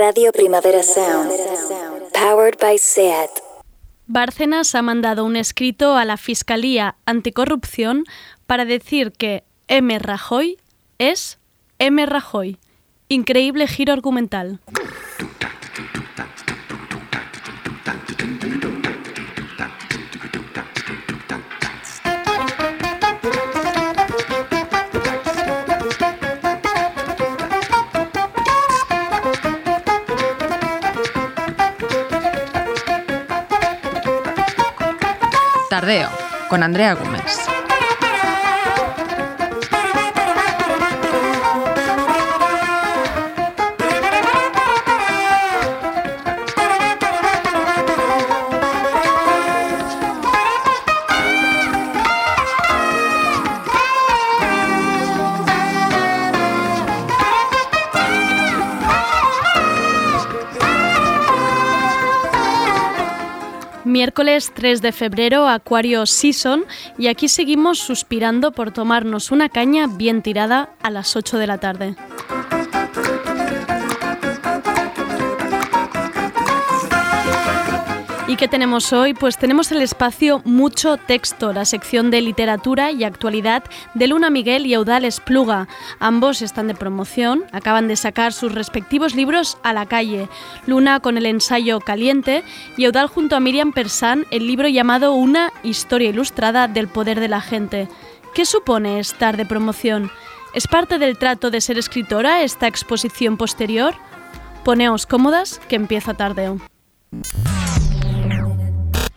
Radio Primavera Sound. Powered by SEAT. Bárcenas ha mandado un escrito a la Fiscalía Anticorrupción para decir que M. Rajoy es M. Rajoy. Increíble giro argumental. Con Andrea Gómez. Miércoles 3 de febrero, Acuario Season, y aquí seguimos suspirando por tomarnos una caña bien tirada a las 8 de la tarde. Qué tenemos hoy? Pues tenemos el espacio Mucho Texto, la sección de literatura y actualidad de Luna Miguel y Eudal Espluga. Ambos están de promoción, acaban de sacar sus respectivos libros a la calle. Luna con el ensayo Caliente y Eudal junto a Miriam Persán el libro llamado Una historia ilustrada del poder de la gente. ¿Qué supone estar de promoción? ¿Es parte del trato de ser escritora esta exposición posterior? Poneos cómodas que empieza tardeo.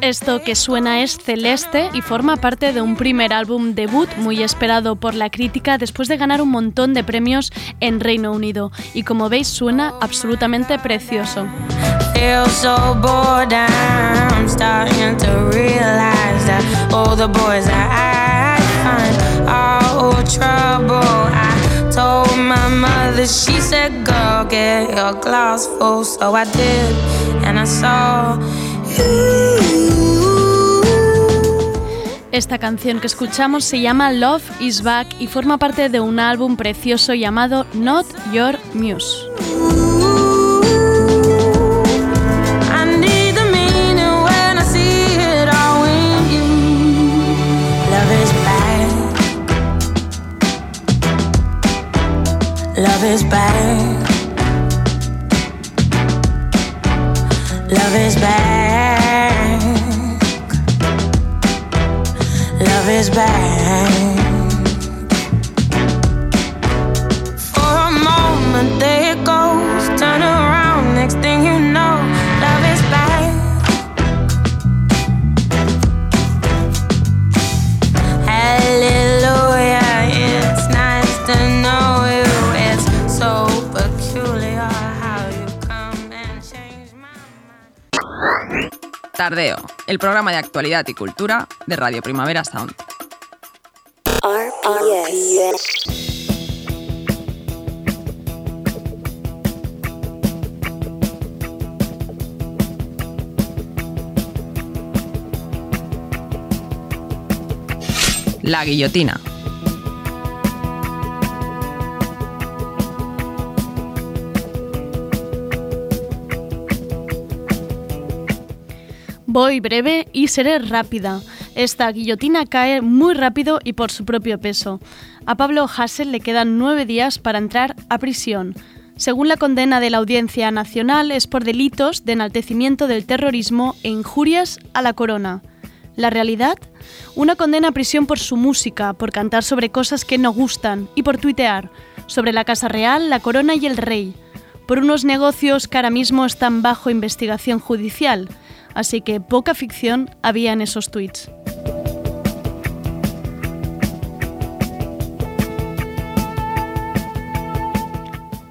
Esto que suena es Celeste y forma parte de un primer álbum debut muy esperado por la crítica después de ganar un montón de premios en Reino Unido. Y como veis suena absolutamente precioso. Esta canción que escuchamos se llama Love is Back y forma parte de un álbum precioso llamado Not Your Muse. Is bad. Love is bad. Love is bad. Tardeo, el programa de actualidad y cultura de Radio Primavera Sound. RPS. La guillotina. Voy breve y seré rápida. Esta guillotina cae muy rápido y por su propio peso. A Pablo Hassel le quedan nueve días para entrar a prisión. Según la condena de la Audiencia Nacional, es por delitos de enaltecimiento del terrorismo e injurias a la corona. La realidad, una condena a prisión por su música, por cantar sobre cosas que no gustan y por tuitear, sobre la Casa Real, la corona y el rey, por unos negocios que ahora mismo están bajo investigación judicial, así que poca ficción había en esos tweets.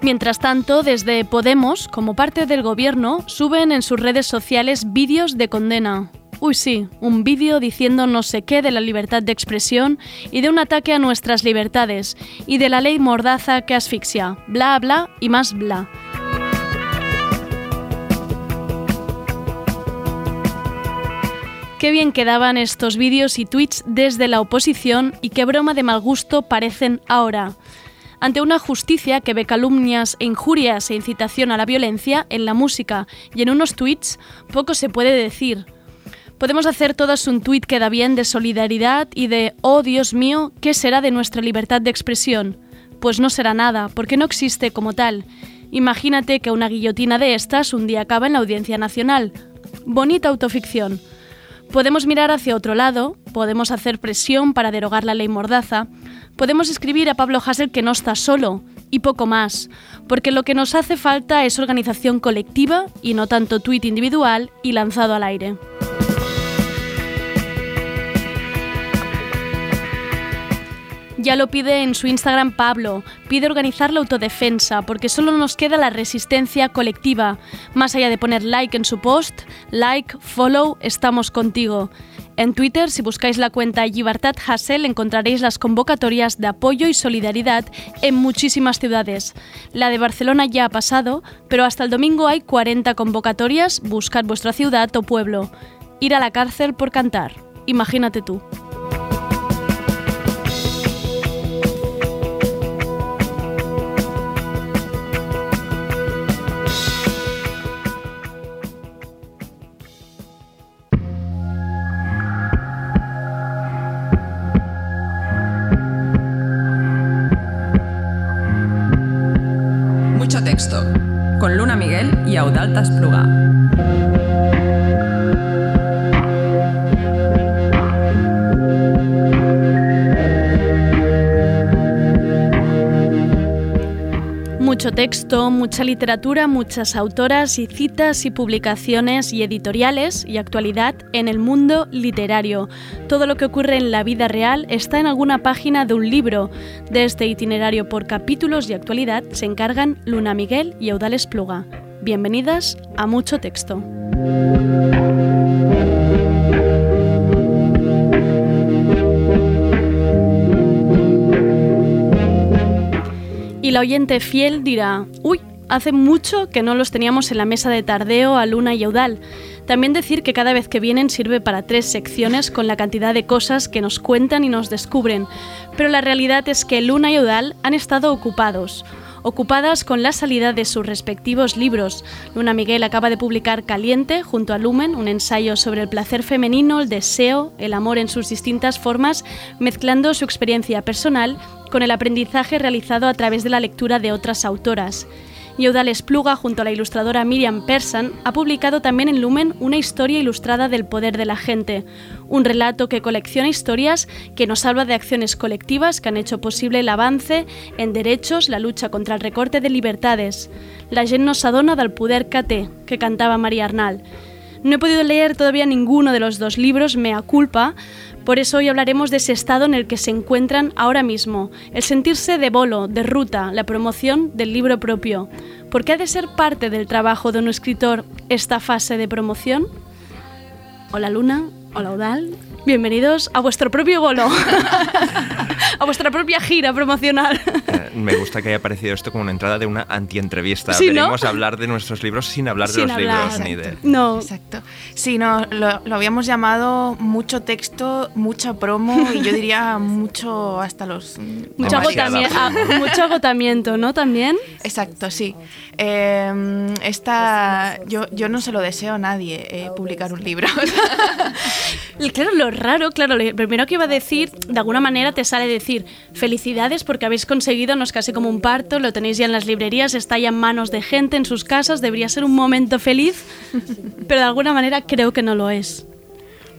Mientras tanto, desde Podemos, como parte del gobierno, suben en sus redes sociales vídeos de condena. Uy, sí, un vídeo diciendo no sé qué de la libertad de expresión y de un ataque a nuestras libertades y de la ley mordaza que asfixia, bla, bla y más bla. Qué bien quedaban estos vídeos y tweets desde la oposición y qué broma de mal gusto parecen ahora. Ante una justicia que ve calumnias e injurias e incitación a la violencia en la música y en unos tweets, poco se puede decir. Podemos hacer todas un tuit que da bien de solidaridad y de, oh Dios mío, ¿qué será de nuestra libertad de expresión? Pues no será nada, porque no existe como tal. Imagínate que una guillotina de estas un día acaba en la Audiencia Nacional. Bonita autoficción. Podemos mirar hacia otro lado, podemos hacer presión para derogar la ley Mordaza, podemos escribir a Pablo Hassel que no está solo, y poco más, porque lo que nos hace falta es organización colectiva y no tanto tuit individual y lanzado al aire. Ya lo pide en su Instagram Pablo, pide organizar la autodefensa, porque solo nos queda la resistencia colectiva. Más allá de poner like en su post, like, follow, estamos contigo. En Twitter, si buscáis la cuenta Libertad Hassel, encontraréis las convocatorias de apoyo y solidaridad en muchísimas ciudades. La de Barcelona ya ha pasado, pero hasta el domingo hay 40 convocatorias. Buscad vuestra ciudad o pueblo. Ir a la cárcel por cantar. Imagínate tú. Texto, mucha literatura, muchas autoras y citas y publicaciones y editoriales y actualidad en el mundo literario. Todo lo que ocurre en la vida real está en alguna página de un libro. De este itinerario por capítulos y actualidad se encargan Luna Miguel y Eudales Pluga. Bienvenidas a Mucho Texto. Y la oyente fiel dirá, uy, hace mucho que no los teníamos en la mesa de tardeo a Luna y Eudal. También decir que cada vez que vienen sirve para tres secciones con la cantidad de cosas que nos cuentan y nos descubren. Pero la realidad es que Luna y Eudal han estado ocupados ocupadas con la salida de sus respectivos libros. Luna Miguel acaba de publicar Caliente junto a Lumen, un ensayo sobre el placer femenino, el deseo, el amor en sus distintas formas, mezclando su experiencia personal con el aprendizaje realizado a través de la lectura de otras autoras. Yeudal Espluga, junto a la ilustradora Miriam Persan, ha publicado también en Lumen una historia ilustrada del poder de la gente, un relato que colecciona historias que nos habla de acciones colectivas que han hecho posible el avance en derechos, la lucha contra el recorte de libertades. La gent no del poder que que cantaba María Arnal. No he podido leer todavía ninguno de los dos libros, mea culpa, por eso hoy hablaremos de ese estado en el que se encuentran ahora mismo, el sentirse de bolo, de ruta, la promoción del libro propio. ¿Por qué ha de ser parte del trabajo de un escritor esta fase de promoción? Hola Luna, hola Udal, bienvenidos a vuestro propio bolo, a vuestra propia gira promocional. Eh, me gusta que haya aparecido esto como una entrada de una antientrevista. Sí, ¿no? Venimos a hablar de nuestros libros sin hablar de los hablar. libros ni de... No, Exacto. Sí, no, lo, lo habíamos llamado mucho texto, mucha promo y yo diría mucho hasta los... mucho agotamiento, ah, mucho agotamiento, ¿no? También. Exacto, sí. Eh, esta, yo, yo no se lo deseo a nadie eh, publicar un libro. Claro, lo raro, claro, lo primero que iba a decir, de alguna manera te sale decir felicidades porque habéis conseguido, no es casi como un parto, lo tenéis ya en las librerías, está ya en manos de gente, en sus casas, debería ser un momento feliz, pero de alguna manera creo que no lo es.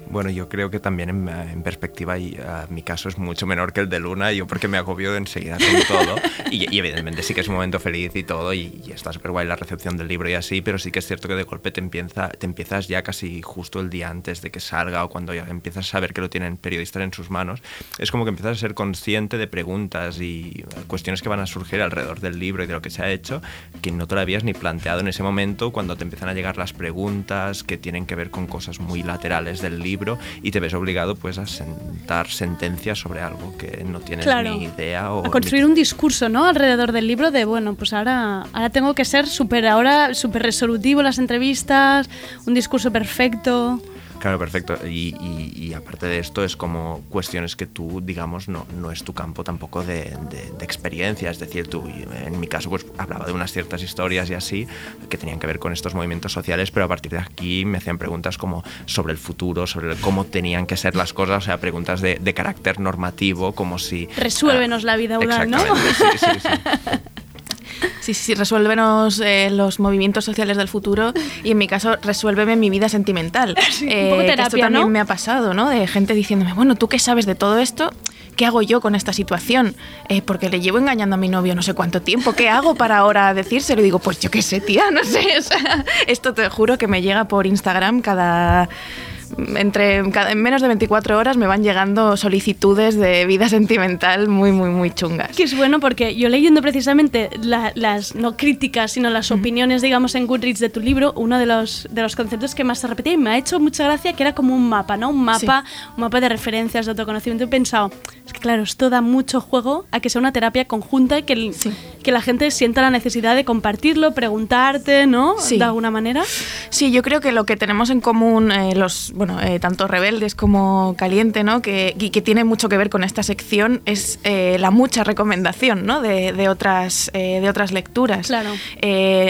Bueno, yo creo que también en, en perspectiva, y uh, mi caso es mucho menor que el de Luna, yo porque me agobio enseguida con todo. y, y, evidentemente sí que es un momento feliz y todo, y, y está súper guay la recepción del libro y así, pero sí que es cierto que de golpe te, empieza, te empiezas ya casi justo el día antes de que salga o cuando ya empiezas a saber que lo tienen periodistas en sus manos, es como que empiezas a ser consciente de preguntas y cuestiones que van a surgir alrededor del libro y de lo que se ha hecho que no te lo habías ni planteado en ese momento cuando te empiezan a llegar las preguntas que tienen que ver con cosas muy laterales del libro y te ves obligado pues a sentar sentencias sobre algo que no tienes Claro. ni idea o A construir un discurso, ¿no? Alrededor del libro de, bueno, pues ahora, ahora tengo que ser súper ahora súper resolutivo en las entrevistas, un discurso perfecto. Claro, perfecto. Y, y- y aparte de esto, es como cuestiones que tú, digamos, no, no es tu campo tampoco de, de- de experiencia. Es decir, tú, en mi caso, pues hablaba de unas ciertas historias y así, que tenían que ver con estos movimientos sociales, pero a partir de aquí me hacían preguntas como sobre el futuro, sobre cómo tenían que ser las cosas, o sea, preguntas de, de carácter normativo, como si... Resuélvenos la vida, ¿no? Sí, sí, sí. Sí, sí, resuélvenos eh, los movimientos sociales del futuro y en mi caso resuélveme mi vida sentimental. Sí, un Eh, poco esto terapia, también ¿no? me ha pasado, ¿no? De gente diciéndome, bueno, ¿tú qué sabes de todo esto? ¿Qué hago yo con esta situación? Eh, porque le llevo engañando a mi novio no sé cuánto tiempo. ¿Qué hago para ahora decírselo? Y digo, pues yo qué sé, tía, no sé. O sea, esto te juro que me llega por Instagram cada entre cada- en menos de 24 horas me van llegando solicitudes de vida sentimental muy muy muy chungas. Que es bueno porque yo leyendo precisamente la- las, no críticas, sino las opiniones, digamos, en Goodreads de tu libro, uno de los, de los conceptos que más se repetía y me ha hecho mucha gracia que era como un mapa, ¿no? Un mapa, un mapa de referencias, de autoconocimiento. He pensado, es que claro, esto da mucho juego a que sea una terapia conjunta y que, el- Sí. que la gente sienta la necesidad de compartirlo, preguntarte, ¿no? Sí. De alguna manera. Sí, yo creo que lo que tenemos en común eh, los, bueno, eh, tanto rebeldes como caliente, ¿no? Que, y que tiene mucho que ver con esta sección es eh, la mucha recomendación, ¿no? De, de otras, eh, de otras lecturas. Claro.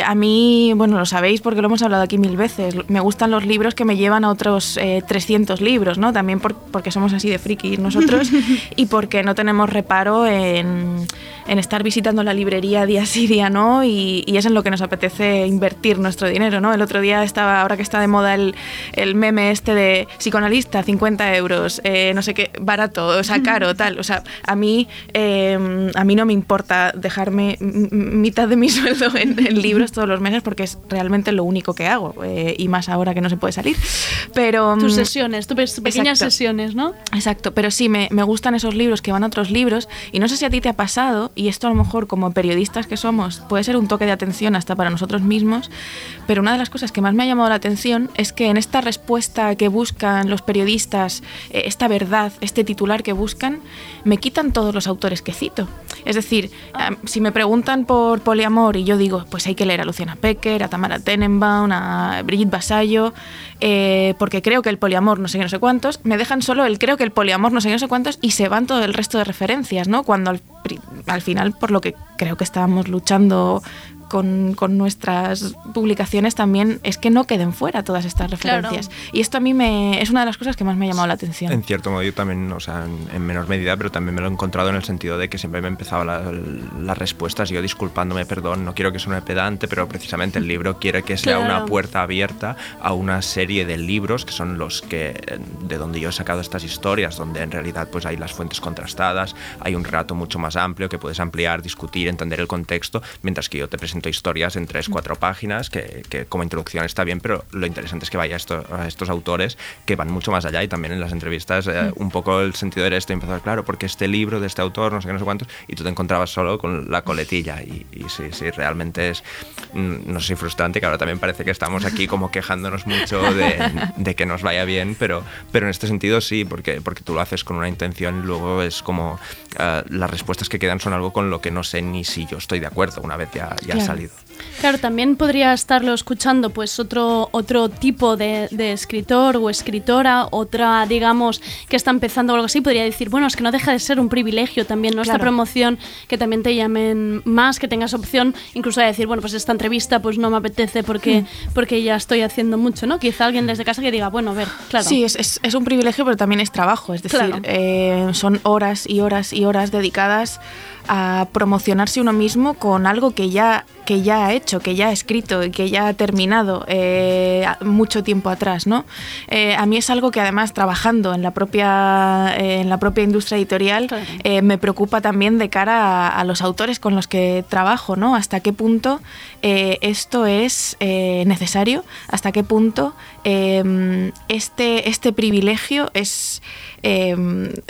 A mí, bueno, lo sabéis porque lo hemos hablado aquí mil veces. Me gustan los libros que me llevan a otros eh, 300 libros, ¿no? También por- porque somos así de frikis nosotros y porque no tenemos reparo en, en estar visitando la librería día sí, día no y, y es en lo que nos apetece invertir nuestro dinero, ¿no? El otro día estaba, ahora que está de moda el, el meme este de psicoanalista, 50 euros, eh, no sé qué, barato, o sea, caro, tal. O sea, a mí, eh, a mí no me importa dejarme mitad de mi sueldo en, en libros todos los meses porque es realmente lo único que hago eh, y más ahora que no se puede salir. Pero Tus mm, sesiones, tus pe- pequeñas exacto. sesiones, ¿no? Exacto, pero sí, me, me gustan esos libros que van a otros libros y no sé si a ti te ha pasado, y esto a lo mejor como periodistas que somos puede ser un toque de atención hasta para nosotros mismos, pero una de las cosas que más me ha llamado la atención es que en esta respuesta que buscan los periodistas, eh, esta verdad, este titular que buscan, me quitan todos los autores que cito. Es decir, am, si me preguntan por poliamor y yo digo, pues hay que leer a Luciana Pecker, a Tamara Tenenbaum, a Brigitte Basallo, eh, porque creo que el poliamor no sé qué, no sé cuántos, me dejan solo el creo que el poliamor no sé qué, no sé cuántos y se van todo el resto de referencias, ¿no? Cuando al, al final, por lo que creo que estábamos luchando con, con nuestras publicaciones también, es que no queden fuera todas estas Claro. referencias. Y esto a mí me, es una de las cosas que más me ha llamado la atención. En cierto modo yo también, o sea, en, en menor medida, pero también me lo he encontrado en el sentido de que siempre me empezaba la- las respuestas, yo disculpándome, perdón, no quiero que suene pedante, pero precisamente el libro quiere que sea Claro. una puerta abierta a una serie de libros que son los que, de donde yo he sacado estas historias, donde en realidad pues hay las fuentes contrastadas, hay un relato mucho más amplio que puedes ampliar, discutir, entender el contexto, mientras que yo te presento historias en tres, cuatro páginas, que, que como introducción está bien, pero lo interesante es que vaya a, esto- a estos autores que van mucho más allá y también en las entrevistas eh, un poco el sentido era esto, y empezó claro, porque este libro de este autor, no sé qué, no sé cuántos, y tú te encontrabas solo con la coletilla y, y sí, sí, realmente es, mm, no sé si frustrante, que ahora también parece que estamos aquí como quejándonos mucho de, de que nos vaya bien, pero, pero en este sentido sí, porque, porque tú lo haces con una intención y luego es como eh, las respuestas que quedan son algo con lo que no sé ni si yo estoy de acuerdo una vez ya, ya Claro. Salido. Claro, también podría estarlo escuchando pues otro, otro tipo de, de escritor o escritora, otra, digamos, que está empezando o algo así, podría decir, bueno, es que no deja de ser un privilegio también, ¿no? Esta promoción, que también te llamen más, que tengas opción incluso de decir, bueno, pues esta entrevista pues no me apetece porque, porque ya estoy haciendo mucho, ¿no? Quizá alguien desde casa que diga, bueno, a ver, claro. Sí, es, es- es un privilegio, pero también es trabajo. Es decir, Claro. eh, son horas y horas y horas dedicadas a promocionarse uno mismo con algo que ya, que ya ha hecho, que ya ha escrito y que ya ha terminado eh, mucho tiempo atrás, ¿no? Eh, a mí es algo que además trabajando en la propia, eh, en la propia industria editorial me preocupa también de cara a, a los autores con los que trabajo, ¿no? Hasta qué punto esto es necesario, hasta qué punto eh, este, este privilegio es, eh,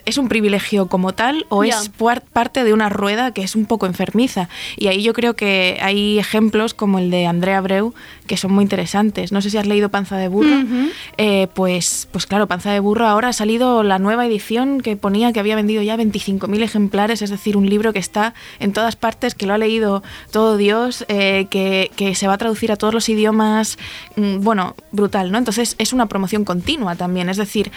es un privilegio como tal o es parte de una rueda que es un poco enfermiza. Y ahí yo creo que hay ejemplos como el de Andrea Abreu que son muy interesantes. No sé si has leído Panza de Burro. Eh, pues, pues claro, Panza de Burro ahora ha salido la nueva edición que ponía que había vendido ya 25.000 ejemplares, es decir, un libro que está en todas partes, que lo ha leído todo Dios, eh, que, que se va a traducir a todos los idiomas. mm, Bueno, brutal, ¿no? Entonces es una promoción continua también, es decir,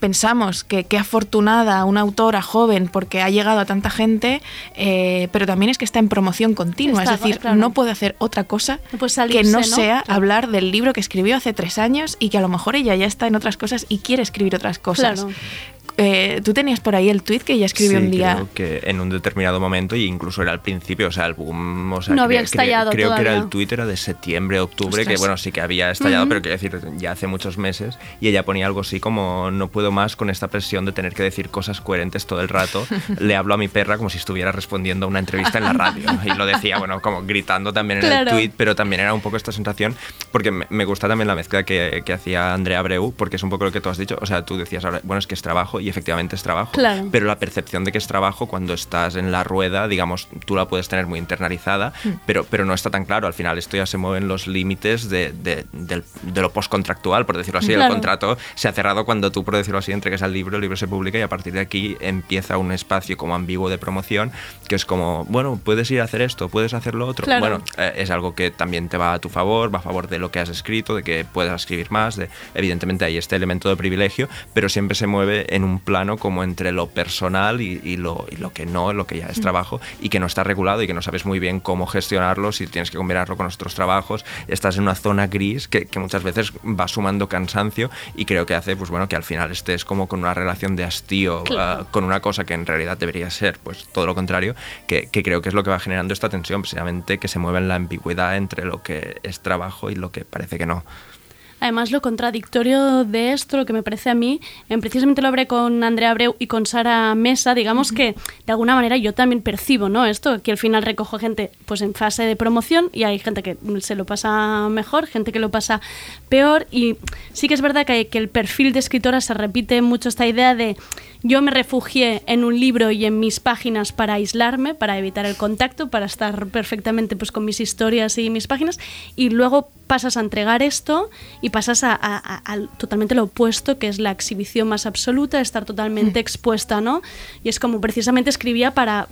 pensamos que qué afortunada una autora joven porque ha llegado a tanta gente, eh, pero también es que está en promoción continua, Está, es decir, claro. no puede hacer otra cosa No que no ¿no? sea Claro. hablar del libro que escribió hace tres años y que a lo mejor ella ya está en otras cosas y quiere escribir otras cosas. Claro. Eh, Tú tenías por ahí el tuit que ella escribió Sí, un día. creo que en un determinado momento, y incluso era al principio, o sea, el boom, o sea, No había estallado creo que era el Twitter de septiembre, octubre, que Ostras. bueno, sí que había estallado, pero quiero decir, ya hace muchos meses, y ella ponía algo así como, no puedo más con esta presión de tener que decir cosas coherentes todo el rato, le hablo a mi perra como si estuviera respondiendo a una entrevista en la radio, y lo decía, bueno, como gritando también en Claro. el tweet, pero también era un poco esta sensación, porque me, me gusta también la mezcla que, que hacía Andrea Abreu, porque es un poco lo que tú has dicho, o sea, tú decías ahora, bueno, es que es trabajo, y efectivamente es trabajo, Claro. pero la percepción de que es trabajo cuando estás en la rueda, digamos, tú la puedes tener muy internalizada, pero, pero no está tan claro. Al final esto ya se mueve en los límites de, de, del- de lo postcontractual, por decirlo así. Claro. El contrato se ha cerrado cuando tú, por decirlo así, entregues al libro, el libro se publica y a partir de aquí empieza un espacio como ambiguo de promoción que es como, bueno, puedes ir a hacer esto, puedes hacer lo otro. Claro. Bueno, eh, es algo que también te va a tu favor, va a favor de lo que has escrito, de que puedas escribir más, de evidentemente hay este elemento de privilegio, pero siempre se mueve en un plano como entre lo personal y, y lo, y lo que no, lo que ya es trabajo y que no está regulado y que no sabes muy bien cómo gestionarlo, si tienes que combinarlo con otros trabajos, estás en una zona gris que, que muchas veces va sumando cansancio y creo que hace pues bueno que al final estés como con una relación de hastío Claro. ah, con una cosa que en realidad debería ser pues todo lo contrario, que, que creo que es lo que va generando esta tensión, precisamente que se mueve en la ambigüedad entre lo que es trabajo y lo que parece que no. Además, lo contradictorio de esto, lo que me parece a mí, en precisamente lo hablé con Andrea Abreu y con Sara Mesa, digamos que de alguna manera yo también percibo, ¿no? Esto, que al final recojo gente pues en fase de promoción y hay gente que se lo pasa mejor, gente que lo pasa peor y sí que es verdad que, que el perfil de escritora se repite mucho esta idea de yo me refugié en un libro y en mis páginas para aislarme, para evitar el contacto, para estar perfectamente pues con mis historias y mis páginas y luego pasas a entregar esto y pasas a, a- a- al totalmente lo opuesto, que es la exhibición más absoluta, estar totalmente expuesta, ¿no? Y es como precisamente escribía para,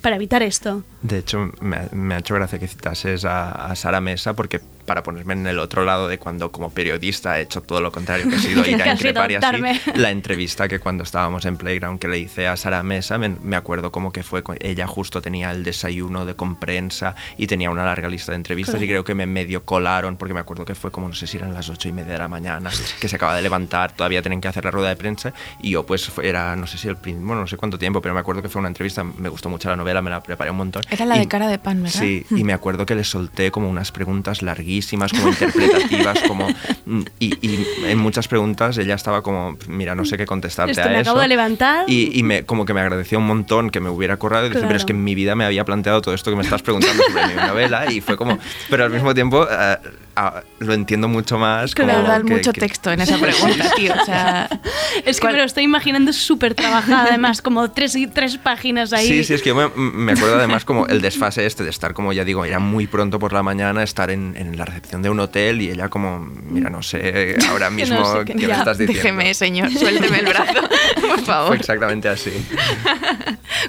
para evitar esto. De hecho, me, ha- me ha hecho gracia que citases a, a Sara Mesa porque para ponerme en el otro lado de cuando como periodista he hecho todo lo contrario, que ha sido ir a increpar y así, la entrevista que cuando estábamos en Playground que le hice a Sara Mesa, me, me acuerdo como que fue, ella justo tenía el desayuno de comprensa y tenía una larga lista de entrevistas y creo que me medio colaron porque me acuerdo que fue como, no sé si eran las ocho y media de la mañana, que se acaba de levantar, todavía tienen que hacer la rueda de prensa y yo pues era, no sé si el, bueno, no sé cuánto tiempo, pero me acuerdo que fue una entrevista, me gustó mucho la novela, me la preparé un montón. Era la Y- de cara de pan, ¿verdad? Sí, Mm. y me acuerdo que le solté como unas preguntas larguísimas, como interpretativas, como mm, y, y en muchas preguntas ella estaba como, mira, no sé qué contestarte Esto a me eso. acabo de levantar. Y, y me, como que me agradeció un montón que me hubiera corrado y pero Claro. es que en mi vida me había planteado todo esto que me estás preguntando sobre mi novela y fue como, pero al mismo tiempo eh, ah, lo entiendo mucho más. Dan que- mucho que- texto en esa pregunta, tío. O sea, Es que ¿cuál- me lo estoy imaginando súper trabajada, además, como tres, tres páginas ahí. Sí, sí, es que yo me, me acuerdo además como el desfase este de estar como ya digo, era muy pronto por la mañana, estar en, en la recepción de un hotel y ella como, mira, no sé ahora mismo no sé qué- qué me ya, estás diciendo. déjeme, señor, suélteme el brazo, por Fue favor. exactamente así.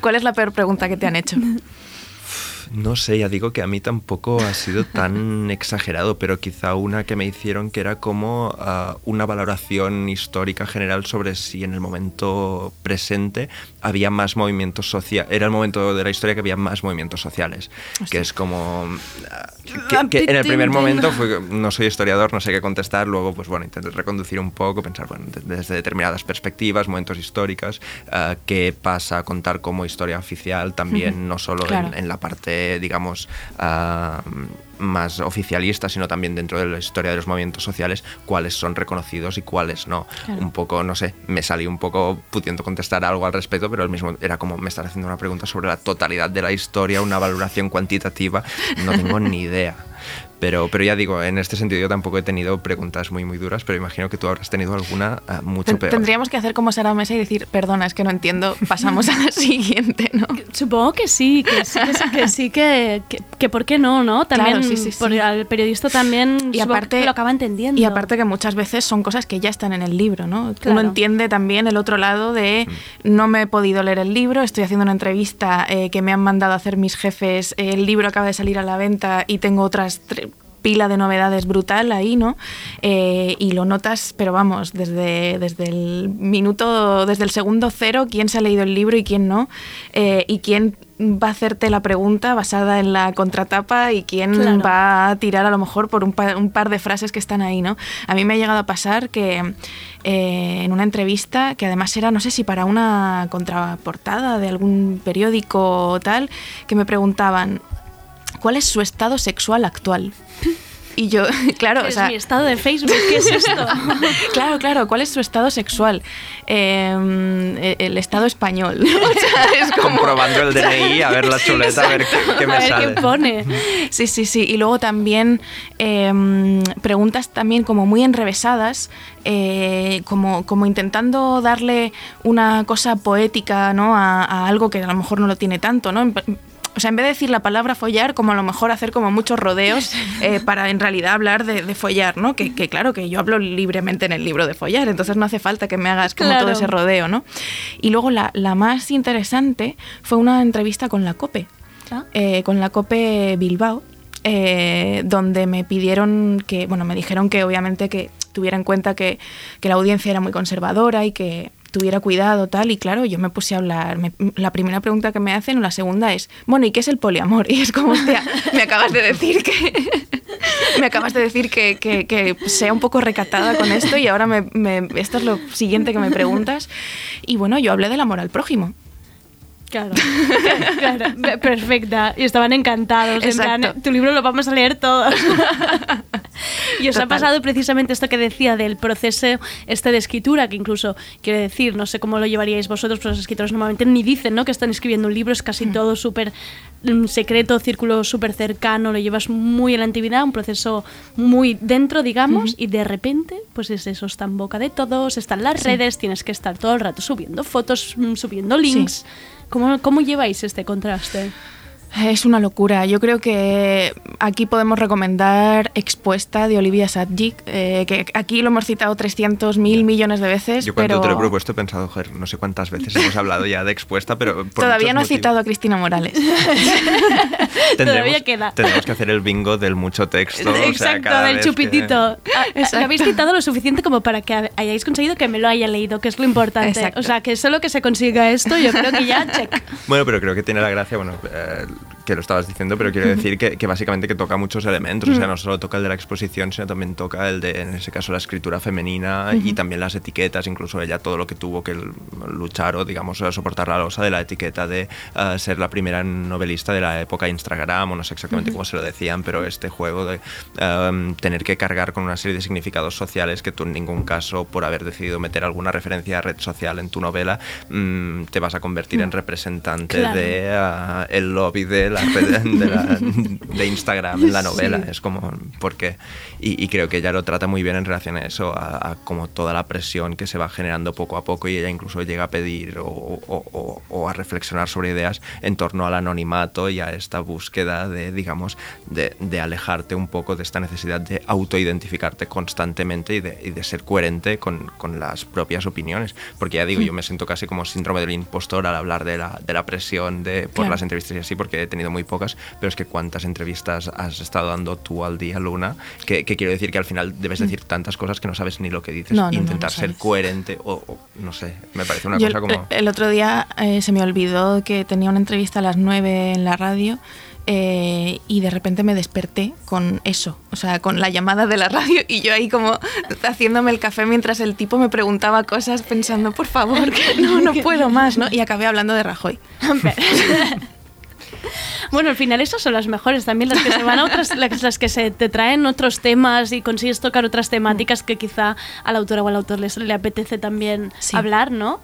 ¿Cuál es la peor pregunta que te han hecho? No sé, ya digo que a mí tampoco ha sido tan exagerado, pero quizá una que me hicieron que era como ah, una valoración histórica general sobre si en el momento presente había más movimientos sociales. Era el momento de la historia que había más movimientos sociales. Que es como. ah, que, que en el primer momento fue. No soy historiador, no sé qué contestar. Luego, pues bueno, intenté reconducir un poco, pensar, bueno, de- desde determinadas perspectivas, momentos históricos, ah, qué pasa a contar como historia oficial también, no solo en la parte digamos, ah, más oficialista, sino también dentro de la historia de los movimientos sociales, cuáles son reconocidos y cuáles no. Un poco, no sé, me salí un poco pudiendo contestar algo al respecto, pero el mismo era como me estar haciendo una pregunta sobre la totalidad de la historia, una valoración cuantitativa, no tengo ni idea. Pero, pero ya digo, en este sentido yo tampoco he tenido preguntas muy, muy duras, pero imagino que tú habrás tenido alguna ah, mucho peor. Tendríamos que hacer como Sara Mesa y decir, perdona, es que no entiendo, pasamos a la siguiente, ¿no? Supongo que sí, que sí, que sí, que, sí, que, que- que por qué no, ¿no? También Claro, sí, sí, sí. por el periodista también Y aparte, que lo acaba entendiendo. Y aparte que muchas veces son cosas que ya están en el libro, ¿no? Claro. Uno entiende también el otro lado de no me he podido leer el libro, estoy haciendo una entrevista eh, que me han mandado a hacer mis jefes, eh, el libro acaba de salir a la venta y tengo otras pila de novedades brutal ahí, ¿no? Eh, y lo notas, pero vamos, desde, desde el minuto, desde el segundo cero, quién se ha leído el libro y quién no, eh, y quién va a hacerte la pregunta basada en la contratapa y quién Claro. va a tirar a lo mejor por un, pa- un par de frases que están ahí, ¿no? A mí me ha llegado a pasar que eh, en una entrevista, que además era, no sé si para una contraportada de algún periódico o tal, que me preguntaban, ¿cuál es su estado sexual actual? Y yo, claro, o es sea, mi estado de Facebook, ¿qué es esto? claro, claro, ¿cuál es su estado sexual? Eh, el estado español. O sea, es como- Comprobando el DNI, a ver la chuleta, a ver qué, qué me a ver sale. qué pone. Sí, sí, sí. Y luego también eh, preguntas también como muy enrevesadas, eh, como, como intentando darle una cosa poética ¿no? a, a algo que a lo mejor no lo tiene tanto, ¿no? O sea, en vez de decir la palabra follar, como a lo mejor hacer como muchos rodeos eh, para en realidad hablar de, de follar, ¿no? Que, que claro, que yo hablo libremente en el libro de follar, entonces no hace falta que me hagas como Claro. todo ese rodeo, ¿no? Y luego la, la más interesante fue una entrevista con la COPE Ah. eh, con la COPE Bilbao, eh, donde me pidieron que, bueno, me dijeron que obviamente que tuviera en cuenta que, que la audiencia era muy conservadora y que tuviera cuidado tal y claro yo me puse a hablar me- la primera pregunta que me hacen o la segunda es bueno y qué es el poliamor y es como hostia me acabas de decir que me acabas de decir que, que- sea un poco recatada con esto y ahora me, me- esto es lo siguiente que me preguntas y bueno yo hablé del amor al prójimo Claro, claro, perfecta. Y estaban encantados. En plan, tu libro lo vamos a leer todos. y os ha pasado precisamente esto que decía del proceso este de escritura, que incluso, quiero decir, no sé cómo lo llevaríais vosotros, pero los escritores normalmente ni dicen ¿no? que están escribiendo un libro, es casi todo súper mm, secreto, círculo súper cercano, lo llevas muy en la intimidad, un proceso muy dentro, digamos, y de repente, pues es eso, está en boca de todos, está en las redes, tienes que estar todo el rato subiendo fotos, mm, subiendo links. ¿Cómo, ¿Cómo lleváis este contraste? Es una locura. Yo creo que aquí podemos recomendar Expuesta de Olivia Sadjic, eh, que aquí lo hemos citado 300 mil millones de veces, Yo cuando pero te lo he propuesto he pensado, joder, no sé cuántas veces hemos hablado ya de expuesta, pero por todavía no he motivos. citado a Cristina Morales. Todavía queda. Tendremos que hacer el bingo del mucho texto. o sea, Exacto, del vez que- chupitito. Ah, Exacto. Lo habéis citado lo suficiente como para que hayáis conseguido que me lo haya leído, que es lo importante. Exacto. O sea, que solo que se consiga esto, yo creo que ya, check. Bueno, pero creo que tiene la gracia, bueno, eh, que lo estabas diciendo, pero quiero decir que, que básicamente que toca muchos elementos, o sea, no solo toca el de la exposición, sino también toca el de, en ese caso, la escritura femenina y también las etiquetas, incluso ella todo lo que tuvo que luchar o, digamos, soportar la losa de la etiqueta de eh, ser la primera novelista de la época Instagram, o no sé exactamente cómo se lo decían, pero este juego de eh, tener que cargar con una serie de significados sociales que tú en ningún caso, por haber decidido meter alguna referencia a red social en tu novela, mm, te vas a convertir en representante Claro. de ah, el lobby de, de, la- de Instagram en la novela. Es como, porque y, y creo que ella lo trata muy bien en relación a eso, a, a como toda la presión que se va generando poco a poco y ella incluso llega a pedir o, o- o- o a reflexionar sobre ideas en torno al anonimato y a esta búsqueda de, digamos, de, de alejarte un poco de esta necesidad de autoidentificarte constantemente y de, y de ser coherente con, con las propias opiniones. Porque ya digo, yo me siento casi como síndrome del impostor al hablar de la, de la presión de, por Claro. las entrevistas y así, porque he tenido muy pocas, pero es que cuántas entrevistas has estado dando tú al día, Luna, que, que quiero decir que al final debes decir tantas cosas que no sabes ni lo que dices, Mm. No, no, no, intentar no ser coherente o, o, no sé, me parece una Yo cosa el, como... el otro día eh, se me olvidó que tenía una entrevista a las 9 en la radio eh, y de repente me desperté con eso, o sea, con la llamada de la radio y yo ahí como haciéndome el café mientras el tipo me preguntaba cosas pensando, por favor, no, no puedo más, ¿no? Y acabé hablando de Rajoy. Bueno, al final esas son las mejores también, las que se van a otras, las, que se te traen otros temas y consigues tocar otras temáticas que quizá al autor o al autor les, le apetece también Sí. hablar, ¿no?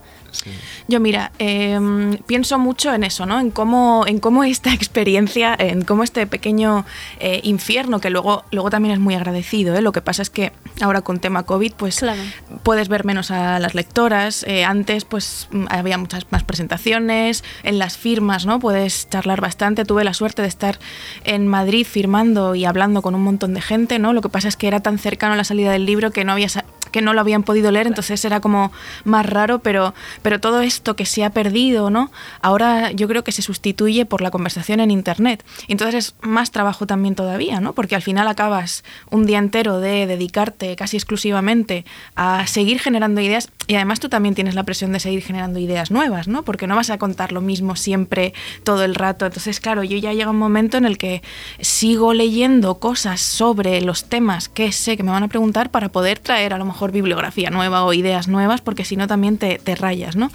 Yo mira, em, pienso mucho en eso, ¿no? En cómo, en cómo esta experiencia, en cómo este pequeño eh, infierno, que luego, luego también es muy agradecido, ¿eh? Lo que pasa es que ahora con tema COVID, pues Claro. puedes ver menos a las lectoras. eh, antes, pues mm, había muchas más presentaciones. En las firmas, ¿no? Puedes charlar bastante. Tuve la suerte de estar en Madrid firmando y hablando con un montón de gente, ¿no? Lo que pasa es que era tan cercano a la salida del libro que no había que no lo habían podido leer, entonces era como más raro, pero, pero todo esto que se ha perdido, ¿no? Ahora yo creo que se sustituye por la conversación en internet. Entonces es más trabajo también todavía, ¿no? Porque al final acabas un día entero de dedicarte casi exclusivamente a seguir generando ideas y además tú también tienes la presión de seguir generando ideas nuevas, ¿no? Porque no vas a contar lo mismo siempre todo el rato. Entonces, claro, yo ya llega un momento en el que sigo leyendo cosas sobre los temas que sé que me van a preguntar para poder traer a lo mejor bibliografía nueva o ideas nuevas, porque si no también te, te rayas, ¿no?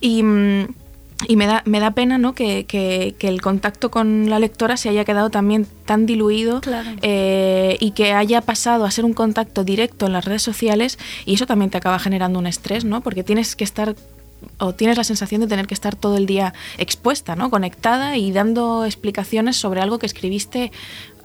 Y, mm, y me da, me da pena ¿no? que, que- que el contacto con la lectora se haya quedado también tan diluido Claro. eh, y que haya pasado a ser un contacto directo en las redes sociales y eso también te acaba generando un estrés, ¿no? Porque tienes que estar o tienes la sensación de tener que estar todo el día expuesta, ¿no? Conectada y dando explicaciones sobre algo que escribiste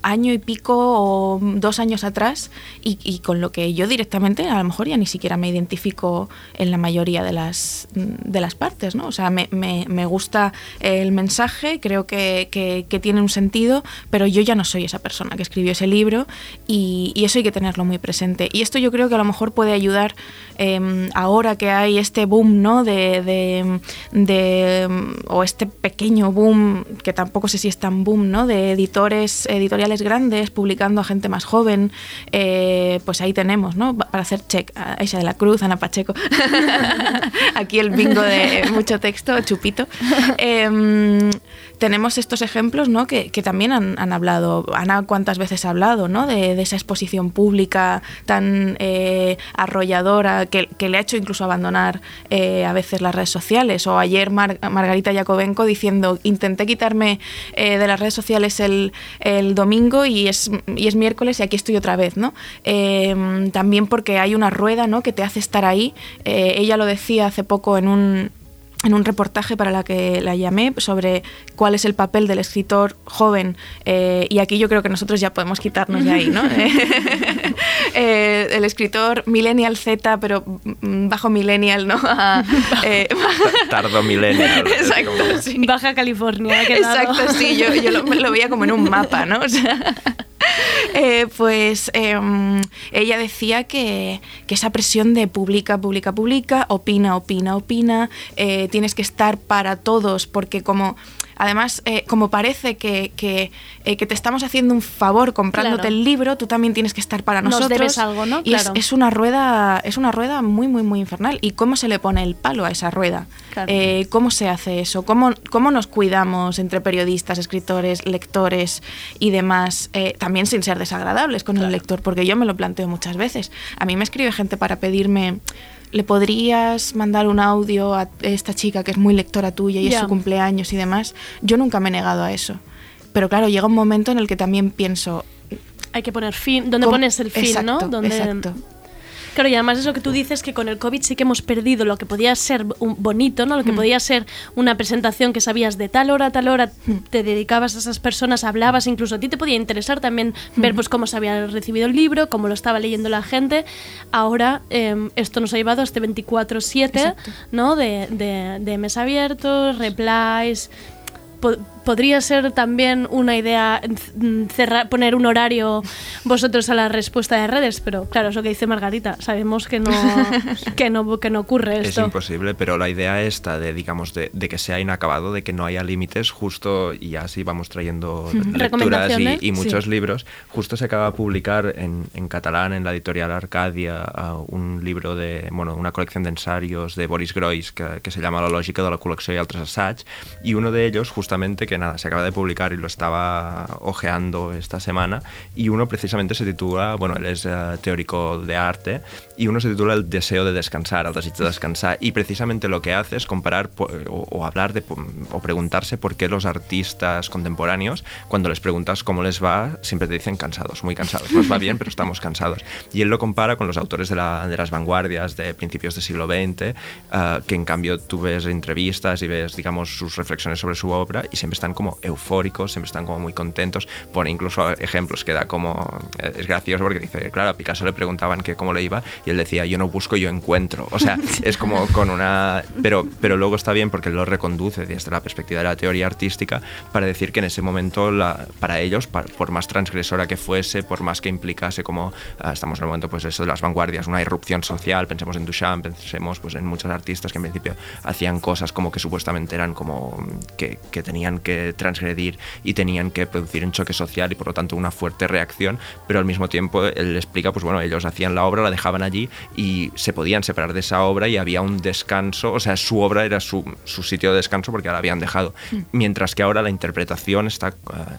año y pico o dos años atrás y, con lo que yo directamente a lo mejor ya ni siquiera me identifico en la mayoría de las, de las partes, ¿no? O sea, me, me- me gusta el mensaje, creo que, que- tiene un sentido, pero yo ya no soy esa persona que escribió ese libro y, eso hay que tenerlo muy presente. Y esto yo creo que a lo mejor puede ayudar eh, ahora que hay este boom, ¿no? De, de- de, o este pequeño boom, que tampoco sé si es tan boom, ¿no? De editores, editoriales grandes publicando a gente más joven, eh, pues ahí tenemos, ¿no? Pa- Para hacer check, a Aisha de la Cruz, Ana Pacheco. Aquí el bingo de mucho texto, chupito. Em, tenemos estos ejemplos, ¿no? Que, también han, hablado, Ana cuántas veces ha hablado, ¿no? De, esa exposición pública tan eh, arrolladora que, le ha hecho incluso abandonar eh, a veces las redes sociales. O ayer Mar- Margarita Yakovenko diciendo, intenté quitarme de las redes sociales el, el domingo y es, y es miércoles y aquí estoy otra vez, ¿no? Em, también porque hay una rueda, ¿no? Que te hace estar ahí. Eh, ella lo decía hace poco en un en un reportaje para la que la llamé sobre cuál es el papel del escritor joven eh, y aquí yo creo que nosotros ya podemos quitarnos de ahí, ¿no? Eh, el escritor millennial Z, pero mm, bajo millennial, ¿no? Ah, eh, Tardo millennial. es Exacto, como- sí. Baja California. Exacto, sí, yo, yo lo, me lo veía como en un mapa, ¿no? O sea, eh, pues em, ella decía que, esa presión de publica, publica, publica, opina, opina, opina, eh, tienes que estar para todos, porque como... Además, eh, como parece que, que, eh, que te estamos haciendo un favor comprándote Claro. el libro, tú también tienes que estar para Nos nosotros. debes algo, ¿no? Y es- Claro. es, una rueda, es una rueda muy, muy, muy infernal. ¿Y cómo se le pone el palo a esa rueda? Claro. Eh, ¿Cómo se hace eso? ¿Cómo, cómo nos cuidamos entre periodistas, escritores, lectores y demás? también sin ser desagradables con el lector, porque yo me lo planteo muchas veces. A mí me escribe gente para pedirme, ¿le podrías mandar un audio a esta chica que es muy lectora tuya y es su cumpleaños y demás? Yo nunca me he negado a eso. Pero claro, llega un momento en el que también pienso... Hay que poner fin. ¿Dónde ¿cómo- pones el fin, exacto, no? Exacto. Claro, y además eso que tú dices que con el COVID sí que hemos perdido lo que podía ser un bonito, ¿no? Lo que Mm. podía ser una presentación que sabías de tal hora a tal hora, Mm. te dedicabas a esas personas, hablabas, incluso a ti te podía interesar también Mm. ver pues cómo se había recibido el libro, cómo lo estaba leyendo la gente. Ahora em, esto nos ha llevado a este 24/7, Exacto. ¿no? De, de, de mes abiertos, replies, podría ser también una idea mm, cerrar, poner un horario vosotros a la respuesta de redes, pero claro, es lo que dice Margarita, sabemos que no, que no, que no ocurre Es esto. imposible, pero la idea esta de, digamos, de, de que sea inacabado, de que no haya límites, justo, y así vamos trayendo lecturas Recomendaciones, y, y muchos sí. libros, justo se acaba de publicar en, en catalán, en la editorial Arcadia, un libro de, bueno, una colección de ensayos de Boris Groys que, que se llama La lògica de la col·lecció i altres assaigs, y uno de ellos, justamente que nada, se acaba de publicar y lo estaba ojeando esta semana y uno precisamente se titula, bueno, él es eh, teórico de arte y uno se titula El deseo de descansar, el deseo de descansar y precisamente lo que hace es comparar o, o hablar de o preguntarse por qué los artistas contemporáneos cuando les preguntas cómo les va siempre te dicen cansados, muy cansados, nos va bien pero estamos cansados. Y él lo compara con los autores de, la, de las vanguardias de principios del siglo XX eh, que en cambio tú ves entrevistas y ves digamos sus reflexiones sobre su obra y siempre están como eufóricos, siempre están como muy contentos. Pone incluso ejemplos que da como. eh, Es gracioso porque dice, claro, a Picasso le preguntaban que cómo le iba y él decía, yo no busco, yo encuentro. O sea, es como con una. Pero, pero luego está bien porque lo reconduce desde la perspectiva de la teoría artística para decir que en ese momento, la, para ellos, pa- por más transgresora que fuese, por más que implicase como. ah, estamos en el momento, pues eso de las vanguardias, una irrupción social, pensemos en Duchamp, pensemos pues en muchos artistas que en principio hacían cosas como que supuestamente eran como que, que tenían que transgredir y tenían que producir un choque social y por lo tanto una fuerte reacción, pero al mismo tiempo él explica, pues bueno, ellos hacían la obra, la dejaban allí y se podían separar de esa obra y había un descanso, o sea, su obra era su, su sitio de descanso porque la habían dejado, mientras que ahora la interpretación está, eh,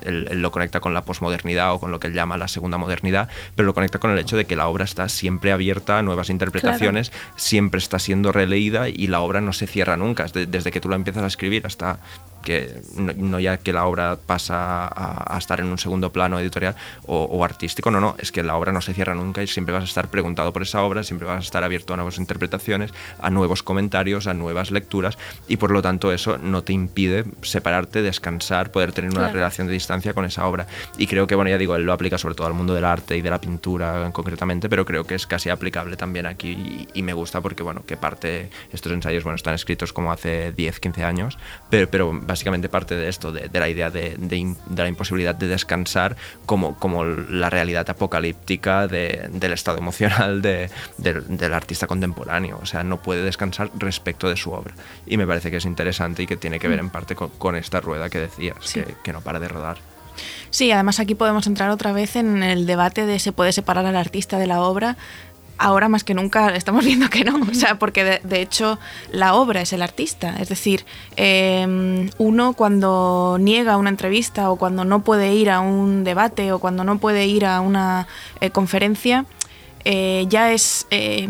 él, él lo conecta con la posmodernidad o con lo que él llama la segunda modernidad, pero lo conecta con el hecho de que la obra está siempre abierta a nuevas interpretaciones, siempre está siendo releída y la obra no se cierra nunca, es de- desde que tú la empiezas a escribir hasta que no, no ya que la obra pasa a, a estar en un segundo plano editorial o, o artístico, no, no, es que la obra no se cierra nunca y siempre vas a estar preguntado por esa obra, siempre vas a estar abierto a nuevas interpretaciones, a nuevos comentarios, a nuevas lecturas y por lo tanto eso no te impide separarte, descansar, poder tener una Claro. relación de distancia con esa obra. Y creo que, bueno, ya digo, él lo aplica sobre todo al mundo del arte y de la pintura concretamente, pero creo que es casi aplicable también aquí y, y me gusta porque, bueno, que parte, estos ensayos, bueno, están escritos como hace 10, 15 años, pero, pero básicamente parte de esto, de, de la idea de, de im- de la imposibilidad de descansar como, como la realidad apocalíptica de- del estado emocional de- del- del artista contemporáneo. O sea, no puede descansar respecto de su obra. Y me parece que es interesante y que tiene que ver en parte con, con esta rueda que decías, que, que no para de rodar. Sí, además aquí podemos entrar otra vez en el debate de se puede separar al artista de la obra. Ahora más que nunca estamos viendo que no, o sea, porque de, hecho la obra es el artista. Es decir, eh, uno cuando niega una entrevista o cuando no puede ir a un debate o cuando no puede ir a una eh, conferencia, eh, ya es eh,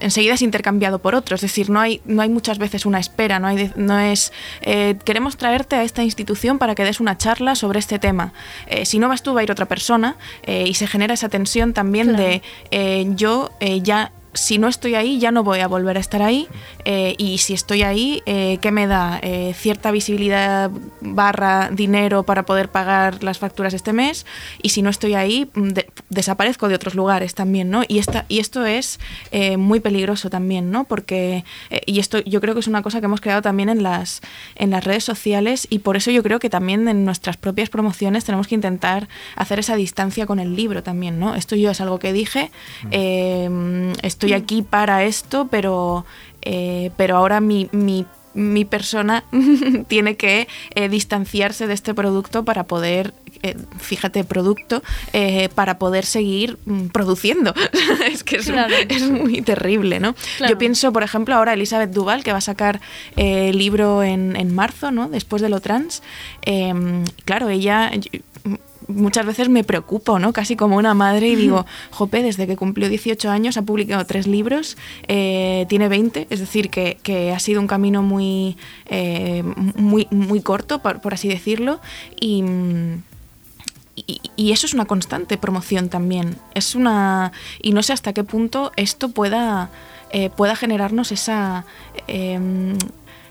enseguida es intercambiado por otro. Es decir, no hay, no hay muchas veces una espera, no, hay de- no es eh, queremos traerte a esta institución para que des una charla sobre este tema. Eh, si no vas tú, va a ir otra persona eh, y se genera esa tensión también Claro. de eh, yo ya. Si no estoy ahí, ya no voy a volver a estar ahí. eh, y si estoy ahí, eh, ¿qué me da? Eh, cierta visibilidad barra dinero para poder pagar las facturas este mes. Y si no estoy ahí, mm, de- desaparezco de otros lugares también, ¿no? Y, esta, y esto es eh, muy peligroso también, ¿no? Porque, y esto yo creo que es una cosa que hemos creado también en las, en las redes sociales y por eso yo creo que también en nuestras propias promociones tenemos que intentar hacer esa distancia con el libro también, ¿no? Esto yo es algo que dije, eh, estoy aquí para esto, pero, eh, pero ahora mi... mi mi persona tiene que eh, distanciarse de este producto para poder, eh, fíjate, producto, eh, para poder seguir mm, produciendo. es que es, Claro. es muy terrible, ¿no? Claro. Yo pienso, por ejemplo, ahora Elizabeth Duval, que va a sacar eh, libro en, en marzo, ¿no? Después de lo trans. Eh, claro, ella... Muchas veces me preocupo, ¿no? Casi como una madre y digo, Jope, desde que cumplió 18 años ha publicado tres libros, eh, tiene 20, es decir, que, que ha sido un camino muy, eh, muy, muy corto, por, por así decirlo, y, y, y eso es una constante promoción también. Es una. Y no sé hasta qué punto esto pueda, eh, pueda generarnos esa. em,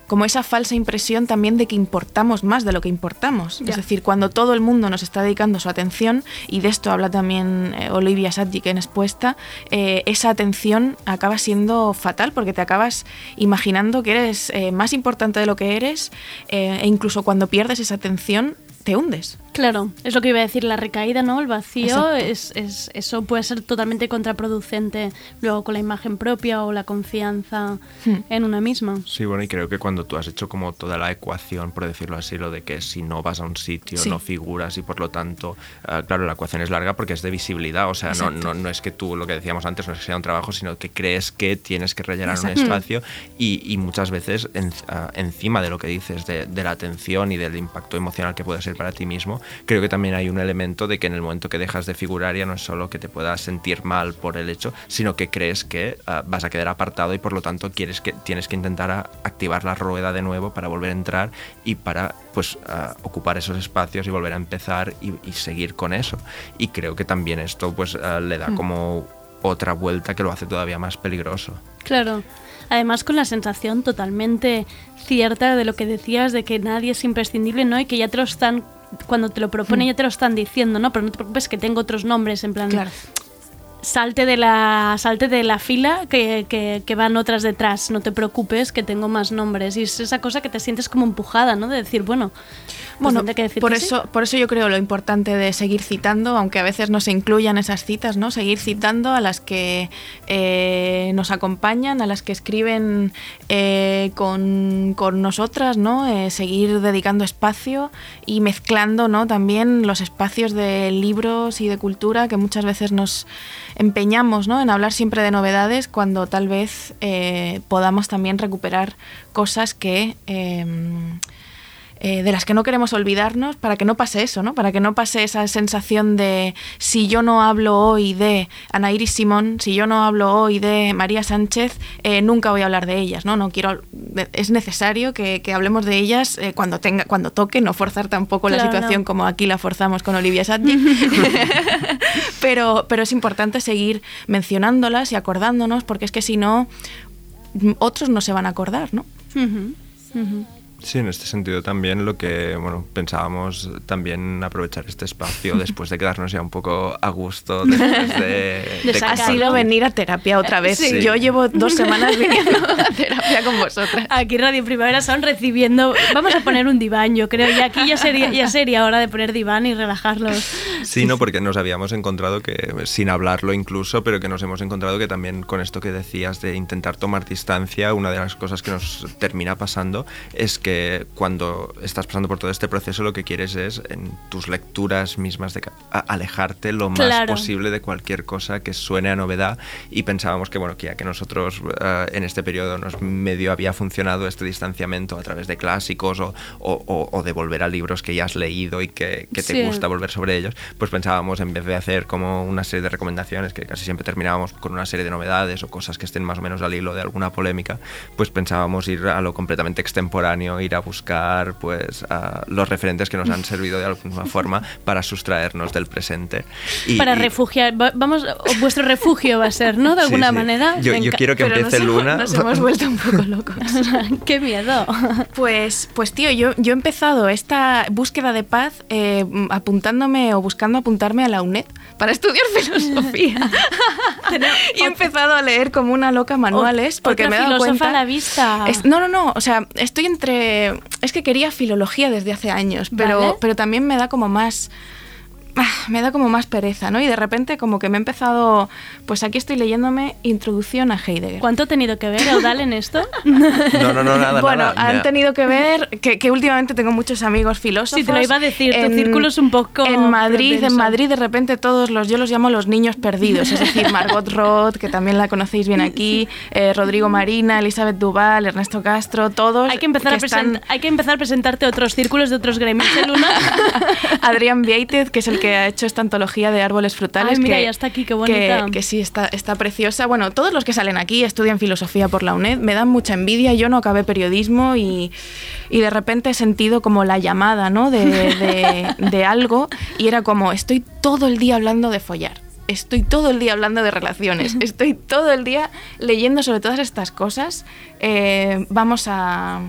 como esa falsa impresión también de que importamos más de lo que importamos. Es decir, cuando todo el mundo nos está dedicando su atención, y de esto habla también eh, Olivia Sadjic en Expuesta, eh, esa atención acaba siendo fatal porque te acabas imaginando que eres eh, más importante de lo que eres eh, e incluso cuando pierdes esa atención te hundes. Claro, es lo que iba a decir, la recaída, ¿no? El vacío, es, es- eso puede ser totalmente contraproducente luego con la imagen propia o la confianza Hmm. en una misma. Sí, bueno, y creo que cuando tú has hecho como toda la ecuación, por decirlo así, lo de que si no vas a un sitio Sí. no figuras y por lo tanto, ah, claro, la ecuación es larga porque es de visibilidad, o sea, no, no, no es que tú, lo que decíamos antes, no es que sea un trabajo, sino que crees que tienes que rellenar Exacto. un espacio y, y muchas veces en- ah, encima de lo que dices, de, de la atención y del impacto emocional que puede ser para ti mismo, creo que también hay un elemento de que en el momento que dejas de figurar ya no es solo que te puedas sentir mal por el hecho, sino que crees que ah, vas a quedar apartado y por lo tanto quieres que, tienes que intentar a- activar la rueda de nuevo para volver a entrar y para pues ah, ocupar esos espacios y volver a empezar y, y seguir con eso. Y creo que también esto pues ah, le da como otra vuelta que lo hace todavía más peligroso. Claro. Además con la sensación totalmente cierta de lo que decías, de que nadie es imprescindible, ¿no? Y que ya te lo están, cuando te lo proponen ya te lo están diciendo, ¿no? Pero no te preocupes que tengo otros nombres, en plan, Claro. salte de la salte de la fila que, que- que van otras detrás, no te preocupes que tengo más nombres. Y es esa cosa que te sientes como empujada, ¿no? De decir, bueno, pues Bueno, tendré que decir por que sí. eso, por eso yo creo lo importante de seguir citando, aunque a veces no se incluyan esas citas, ¿no? Seguir citando a las que eh, nos acompañan, a las que escriben eh, con, con nosotras, ¿no? Eh, seguir dedicando espacio y mezclando, ¿no? También los espacios de libros y de cultura que muchas veces nos empeñamos, ¿no? En hablar siempre de novedades cuando tal vez podamos también recuperar cosas que em, eh, de las que no queremos olvidarnos para que no pase eso, ¿no? Para que no pase esa sensación de si yo no hablo hoy de Ana Iris Simón, si yo no hablo hoy de María Sánchez, eh, nunca voy a hablar de ellas, ¿no? No quiero, es necesario que, que hablemos de ellas eh, cuando tenga, cuando toque, no forzar tampoco la situación no. como aquí la forzamos con Olivia Sadji. pero, pero es importante seguir mencionándolas y acordándonos, porque es que si no, otros no se van a acordar, ¿no? Sí, en este sentido también lo que bueno, pensábamos también aprovechar este espacio después de quedarnos ya un poco a gusto después de, De Ha sido venir a terapia otra vez. Sí. Yo llevo dos semanas viniendo a terapia con vosotras. Aquí Radio Primavera son recibiendo. Vamos a poner un diván, yo creo. Y aquí ya sería, ya sería hora de poner diván y relajarlos. Sí, no, porque nos habíamos encontrado que, sin hablarlo incluso, pero que nos hemos encontrado que también con esto que decías de intentar tomar distancia, una de las cosas que nos termina pasando es que cuando estás pasando por todo este proceso lo que quieres es en tus lecturas mismas de alejarte lo más Claro. posible de cualquier cosa que suene a novedad y pensábamos que bueno que ya que nosotros eh, en este periodo nos medio había funcionado este distanciamiento a través de clásicos o, o- o- o de volver a libros que ya has leído y que, que te Sí. gusta volver sobre ellos, pues pensábamos en vez de hacer como una serie de recomendaciones que casi siempre terminábamos con una serie de novedades o cosas que estén más o menos al hilo de alguna polémica, pues pensábamos ir a lo completamente extemporáneo, ir a buscar pues a los referentes que nos han servido de alguna forma para sustraernos del presente. Y- Para y- refugiar. va- Vamos, vuestro refugio va a ser, ¿no? De alguna sí. manera. Yo, quiero que Pero empiece nos hemos- Luna. Nos hemos vuelto un poco locos. ¡Qué miedo! Pues, pues tío, yo, yo he empezado esta búsqueda de paz eh, apuntándome o buscando apuntarme a la UNED para estudiar filosofía. y he empezado a leer como una loca manuales porque otra me he dado cuenta... a la vista. Es- no, no, no, o sea, estoy entre... Es que quería filología desde hace años, pero, Vale. pero también me da como más... ah, Me da como más pereza, ¿no? Y de repente como que me he empezado... Pues aquí estoy leyéndome Introducción a Heidegger. ¿Cuánto ha tenido que ver Eudal en esto? No, no, no, nada, Bueno, nada. han Me- tenido que ver que, que últimamente tengo muchos amigos filósofos. Sí, te lo iba a decir, tu círculo es un poco En Madrid, propenso. en Madrid de repente todos los, yo los llamo los niños perdidos, es decir, Margot Roth, que también la conocéis bien aquí, eh, Rodrigo Marina, Elizabeth Duval, Ernesto Castro, todos. Hay que, empezar a están- present- hay que empezar a presentarte otros círculos de otros gremios de Luna. Adrián Vieitez, que es el que ha hecho esta antología de árboles frutales. Ay, mira, que, ya está aquí, qué bonita. Que, que sí, está, está preciosa. Bueno, todos los que salen aquí estudian filosofía por la UNED. Me dan mucha envidia. Yo no acabé periodismo y, y de repente he sentido como la llamada ¿no? de, de- de algo y era como, estoy todo el día hablando de follar. Estoy todo el día hablando de relaciones. Estoy todo el día leyendo sobre todas estas cosas. Eh, vamos a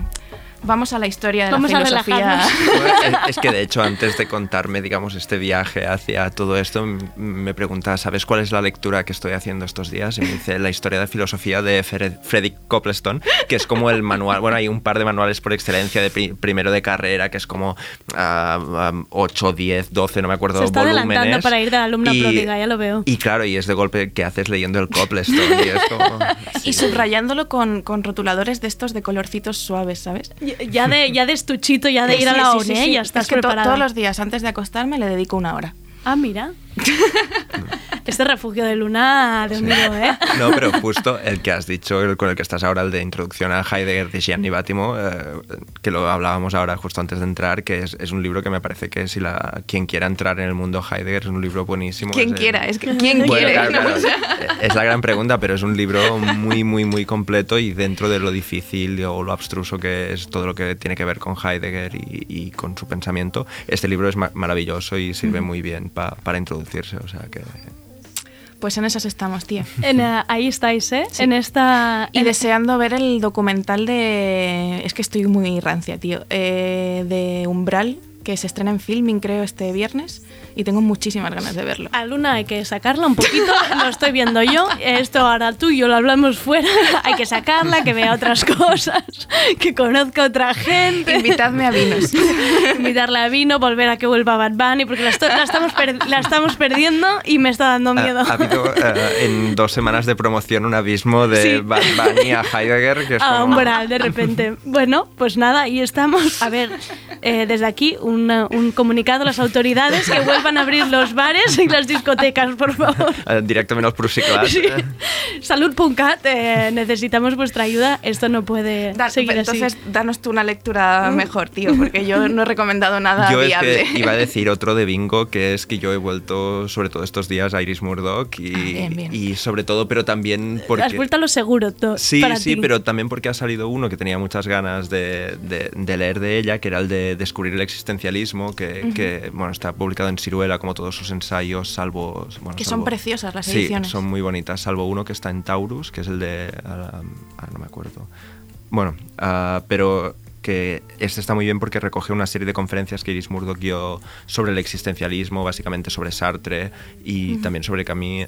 Vamos a la historia de Vamos la filosofía. Bueno, es- que de hecho antes de contarme, digamos, este viaje hacia todo esto, me pregunta, ¿sabes cuál es la lectura que estoy haciendo estos días? Y me dice la historia de filosofía de Fred- Frederick Copleston, que es como el manual, bueno, hay un par de manuales por excelencia de pri- primero de carrera, que es como ah, 8, 10, 12, no me acuerdo, Se está adelantando volúmenes. para ir de alumna Y- pródiga, ya lo veo. Y claro, y es de golpe que haces leyendo el Copleston. Y es como... Y subrayándolo con, con rotuladores de estos de colorcitos suaves, ¿sabes? Ya de, ya de estuchito, ya de ir a la sí, ONE, sí, ya estás Es que preparada. todos los días antes de acostarme le dedico una hora. Ah, mira. este refugio de luna de unido, ¿eh? No, pero justo el que has dicho, el con el que estás ahora, el de introducción a Heidegger de Gianni Bátimo, eh, que lo hablábamos ahora justo antes de entrar, que es, es un libro que me parece que si la, quien quiera entrar en el mundo Heidegger es un libro buenísimo. Quien el- quiera, es que quien Bueno, quiere. claro, ¿no? claro, O sea, es la gran pregunta, pero es un libro muy, muy, muy completo y dentro de lo difícil o lo abstruso que es todo lo que tiene que ver con Heidegger y, y con su pensamiento, este libro es ma- maravilloso y sirve muy bien pa- para O sea que Pues en esas estamos, tío. En, eh, ahí estáis, ¿eh? En esta... Y en- deseando ver el documental de... Es que estoy muy rancia, tío. eh, de Umbral, que se estrena en filming, creo, este viernes. Y tengo muchísimas ganas de verlo. A Luna hay que sacarla un poquito, lo estoy viendo yo. Esto ahora tú y yo lo hablamos fuera. Hay que sacarla, que vea otras cosas, que conozca a otra gente. Invitadme a vinos. Invitarla a vino, volver a que vuelva Bad Bunny, porque la, la estamos, la estamos perdiendo y me está dando miedo. Ha, ha habido eh, en dos semanas de promoción un abismo de Sí. Bad Bunny a Heidegger que es a como- umbral de repente. Bueno, pues nada, y estamos. A ver, eh, desde aquí un, un comunicado a las autoridades que vuelvan a abrir los bares y las discotecas, por favor. Eh, directament als Prusiclats. Sí. Salud.cat, eh, necesitamos vuestra ayuda. Esto no puede Da- seguir entonces, así. danos tú una lectura mejor, tío, porque yo no he recomendado nada Yo es viable. que iba a decir otro de bingo, que es que yo he vuelto, sobre todo estos días, a Iris Murdoch y, Ah, bien, bien. y sobre todo, pero también porque... Has vuelto a lo seguro, to- Sí, para sí, ti. pero también porque ha salido uno que tenía muchas ganas de, de- de leer de ella, que era el de descubrir el existencialismo, que, que, bueno, está publicado en Ciruela como todos sus ensayos, salvo... bueno, Que son preciosas las Sí, ediciones. son muy bonitas, salvo uno que está en Taurus, que es el de... ah, ah, no me acuerdo. Bueno, ah, pero que este está muy bien porque recoge una serie de conferencias que Iris Murdoch dio sobre el existencialismo, básicamente sobre Sartre y también sobre Camus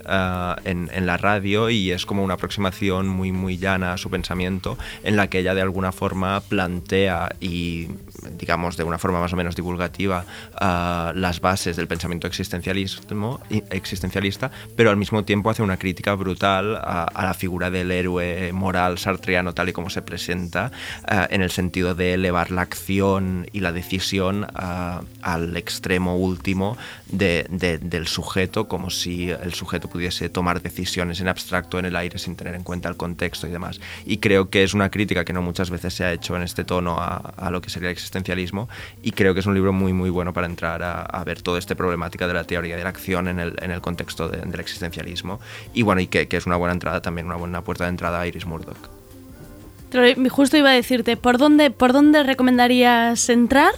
en, en la radio y es como una aproximación muy muy llana a su pensamiento en la que ella de alguna forma plantea y digamos de una forma más o menos divulgativa las bases del pensamiento existencialista, pero al mismo tiempo hace una crítica brutal a, la figura del héroe moral sartreano tal y como se presenta, ah, en el sentido de elevar la acción y la decisión ah, al extremo último de- de- del sujeto, como si el sujeto pudiese tomar decisiones en abstracto en el aire sin tener en cuenta el contexto y demás. Y creo que es una crítica que no muchas veces se ha hecho en este tono a, lo que sería el existencialismo y creo que es un libro muy muy bueno para entrar a, ver toda esta problemática de la teoría de la acción en el, en el contexto de- del existencialismo y bueno, y que, que es una buena entrada también, una buena puerta de entrada a Iris Murdoch. Justo iba a decirte, ¿por dónde, ¿por dónde recomendarías entrar?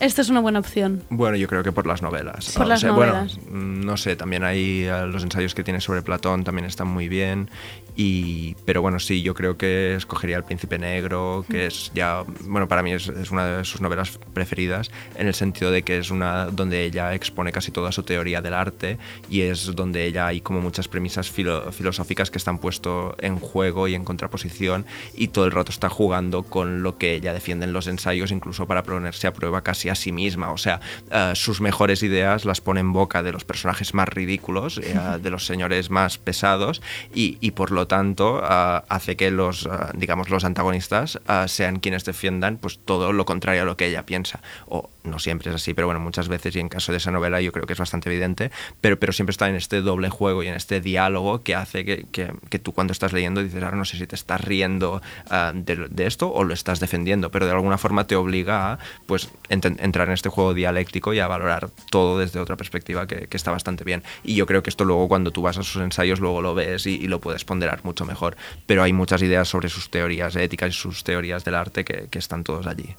Esta es una buena opción. Bueno, yo creo que por las novelas. Por O las sea, novelas. Bueno, mm, no sé, también hay eh, los ensayos que tiene sobre Platón también están muy bien. Y, pero bueno, sí, yo creo que escogería El Príncipe Negro, que es ya, bueno, para mí es, es una de sus novelas preferidas, en el sentido de que es una donde ella expone casi toda su teoría del arte y es donde ella hay como muchas premisas filo- filosóficas que están puestos en juego y en contraposición y todo el rato está jugando con lo que ella defiende en los ensayos, incluso para ponerse a prueba casi a sí misma. O sea, eh, sus mejores ideas las pone en boca de los personajes más ridículos, eh, de los señores más pesados y, y por lo tanto eh, hace que los, eh, digamos, los antagonistas eh, sean quienes defiendan pues todo lo contrario a lo que ella piensa. O no siempre es así, pero bueno, muchas veces y en caso de esa novela yo creo que es bastante evidente, pero, pero siempre está en este doble juego y en este diálogo que hace que, que- que tú cuando estás leyendo dices, ahora no sé si te estás riendo ah, de, de esto o lo estás defendiendo, pero de alguna forma te obliga a pues, entrar en este juego dialéctico y a valorar todo desde otra perspectiva que, que está bastante bien. Y yo creo que esto luego cuando tú vas a sus ensayos luego lo ves y, y lo puedes ponderar mucho mejor, pero hay muchas ideas sobre sus teorías éticas y sus teorías del arte que, que están todos allí.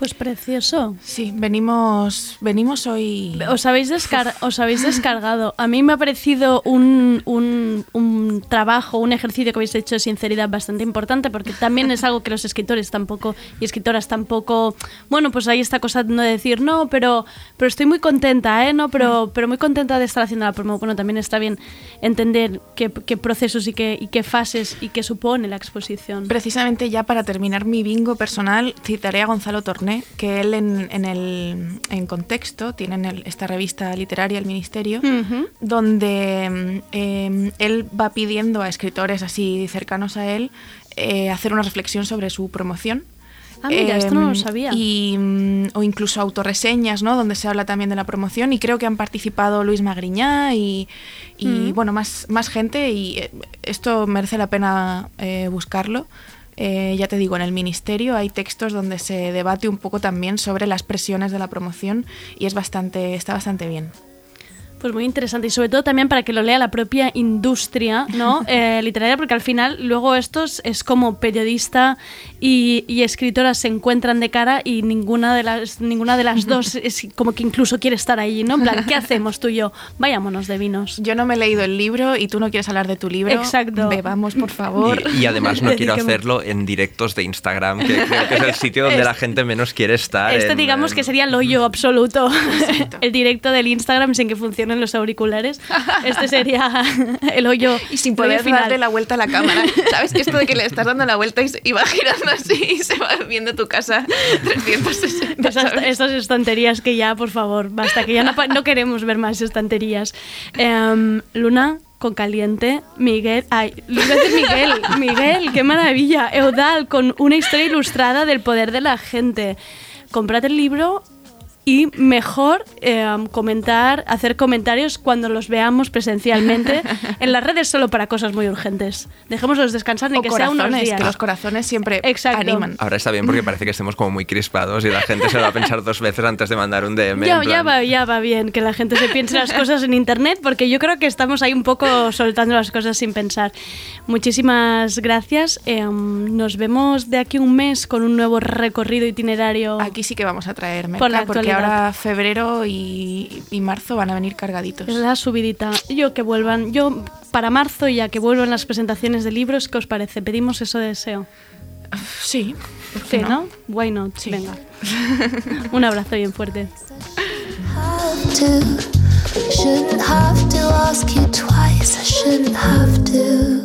Pues precioso. Sí, venimos, venimos hoy. Os habéis, descar- os habéis descargado. A mí me ha parecido un, un- un trabajo, un ejercicio que habéis hecho de sinceridad bastante importante, porque también es algo que los escritores tampoco y escritoras tampoco. Bueno, pues hay esta cosa de no decir no, pero, pero estoy muy contenta, ¿eh? No, pero, pero muy contenta de estar haciendo la promo. Bueno, también está bien entender qué, qué procesos y qué, y qué fases y qué supone la exposición. Precisamente ya para terminar mi bingo personal, citaré a Gonzalo Torné, que él en, en el en contexto tiene en el- esta revista literaria El Ministerio, donde eh, él va pidiendo a escritores así cercanos a él eh, hacer una reflexión sobre su promoción. Ah, mira, esto no lo Em, sabía. Y, mm, o incluso autorreseñas, ¿no? Donde se habla también de la promoción. Y creo que han participado Luis Magriñá y, y, Mm. bueno, más, más gente. Y eh, esto merece la pena eh, buscarlo. Eh, ya te digo, en el ministerio hay textos donde se debate un poco también sobre las presiones de la promoción y es bastante, está bastante bien. Pues muy interesante y sobre todo también para que lo lea la propia industria ¿no? Eh, literaria, porque al final luego estos es como periodista y, y escritora se encuentran de cara y ninguna de las ninguna de las dos es como que incluso quiere estar ahí, ¿no? En plan, ¿qué hacemos tú y yo? Vayámonos de vinos. Yo no me he leído el libro y tú no quieres hablar de tu libro. Exacto. Bebamos, por favor. Y, y además no quiero hacerlo en directos de Instagram, que creo que es el sitio donde la gente menos quiere estar. Este en- digamos en- que sería el hoyo absoluto. el directo del Instagram sin que funcionen los auriculares. Este sería el hoyo Y sin poder final. darle la vuelta a la cámara. ¿Sabes? Esto de que le estás dando la vuelta y, y va girando así y se va viendo tu casa 360. Esas, estas estanterías que ya, por favor, basta, que ya no, no queremos ver más estanterías. Em, Luna, con caliente, Miguel, ay, decir Miguel, Miguel, qué maravilla, Eudal, con una historia ilustrada del poder de la gente. Comprad el libro y mejor em, comentar, hacer comentarios cuando los veamos presencialmente en las redes solo para cosas muy urgentes. Dejémoslos descansar ni O que sea unos días. que los corazones siempre Exacto. animan. Ahora está bien porque parece que estemos como muy crispados y la gente se lo va a pensar dos veces antes de mandar un DM. Ya, ya va, ya va bien que la gente se piense las cosas en internet, porque yo creo que estamos ahí un poco soltando las cosas sin pensar. Muchísimas gracias. em, nos vemos de aquí un mes con un nuevo recorrido itinerario. Aquí sí que vamos a traer merca, Por la porque actualidad. ahora febrero y, y marzo van a venir cargaditos. Es la subidita. Yo que vuelvan. Yo para marzo ya que vuelvan las presentaciones de libros, ¿qué os parece? Pedimos eso de deseo. Sí, ¿por Sí, qué no? ¿no? Why not? Sí. Venga. un abrazo bien fuerte. have to.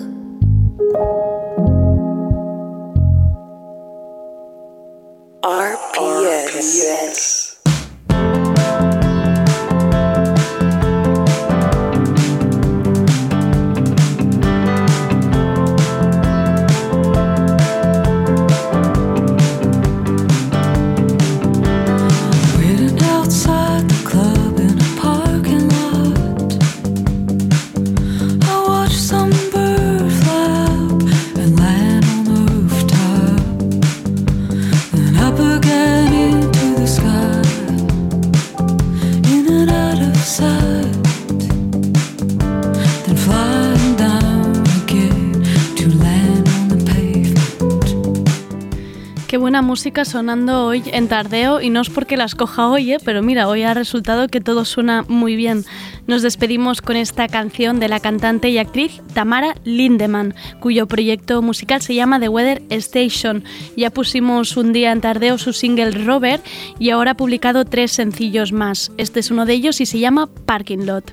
Música sonando hoy en Tardeo y no es porque la escoja hoy, ¿eh? pero mira, hoy ha resultado que todo suena muy bien. Nos despedimos con esta canción de la cantante y actriz Tamara Lindemann, cuyo proyecto musical se llama The Weather Station. Ya pusimos un día en Tardeo su single Robert y ahora ha publicado tres sencillos más. Este es uno de ellos y se llama Parking Lot.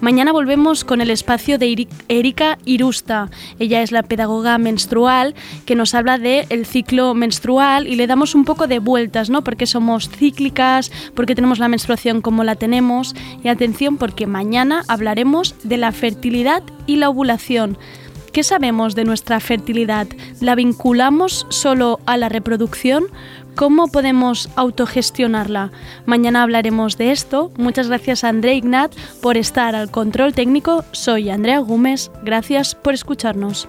Mañana volvemos con el espacio de Erika Irusta. Ella es la pedagoga menstrual que nos habla del el ciclo menstrual y le damos un poco de vueltas, ¿no? Porque somos cíclicas, porque tenemos la menstruación como la tenemos. Y atención, porque mañana hablaremos de la fertilidad y la ovulación. ¿Qué sabemos de nuestra fertilidad? ¿La vinculamos solo a la reproducción? ¿Cómo podemos autogestionarla? Mañana hablaremos de esto. Muchas gracias a André Ignat por estar al control técnico. Soy Andrea Gómez. Gracias por escucharnos.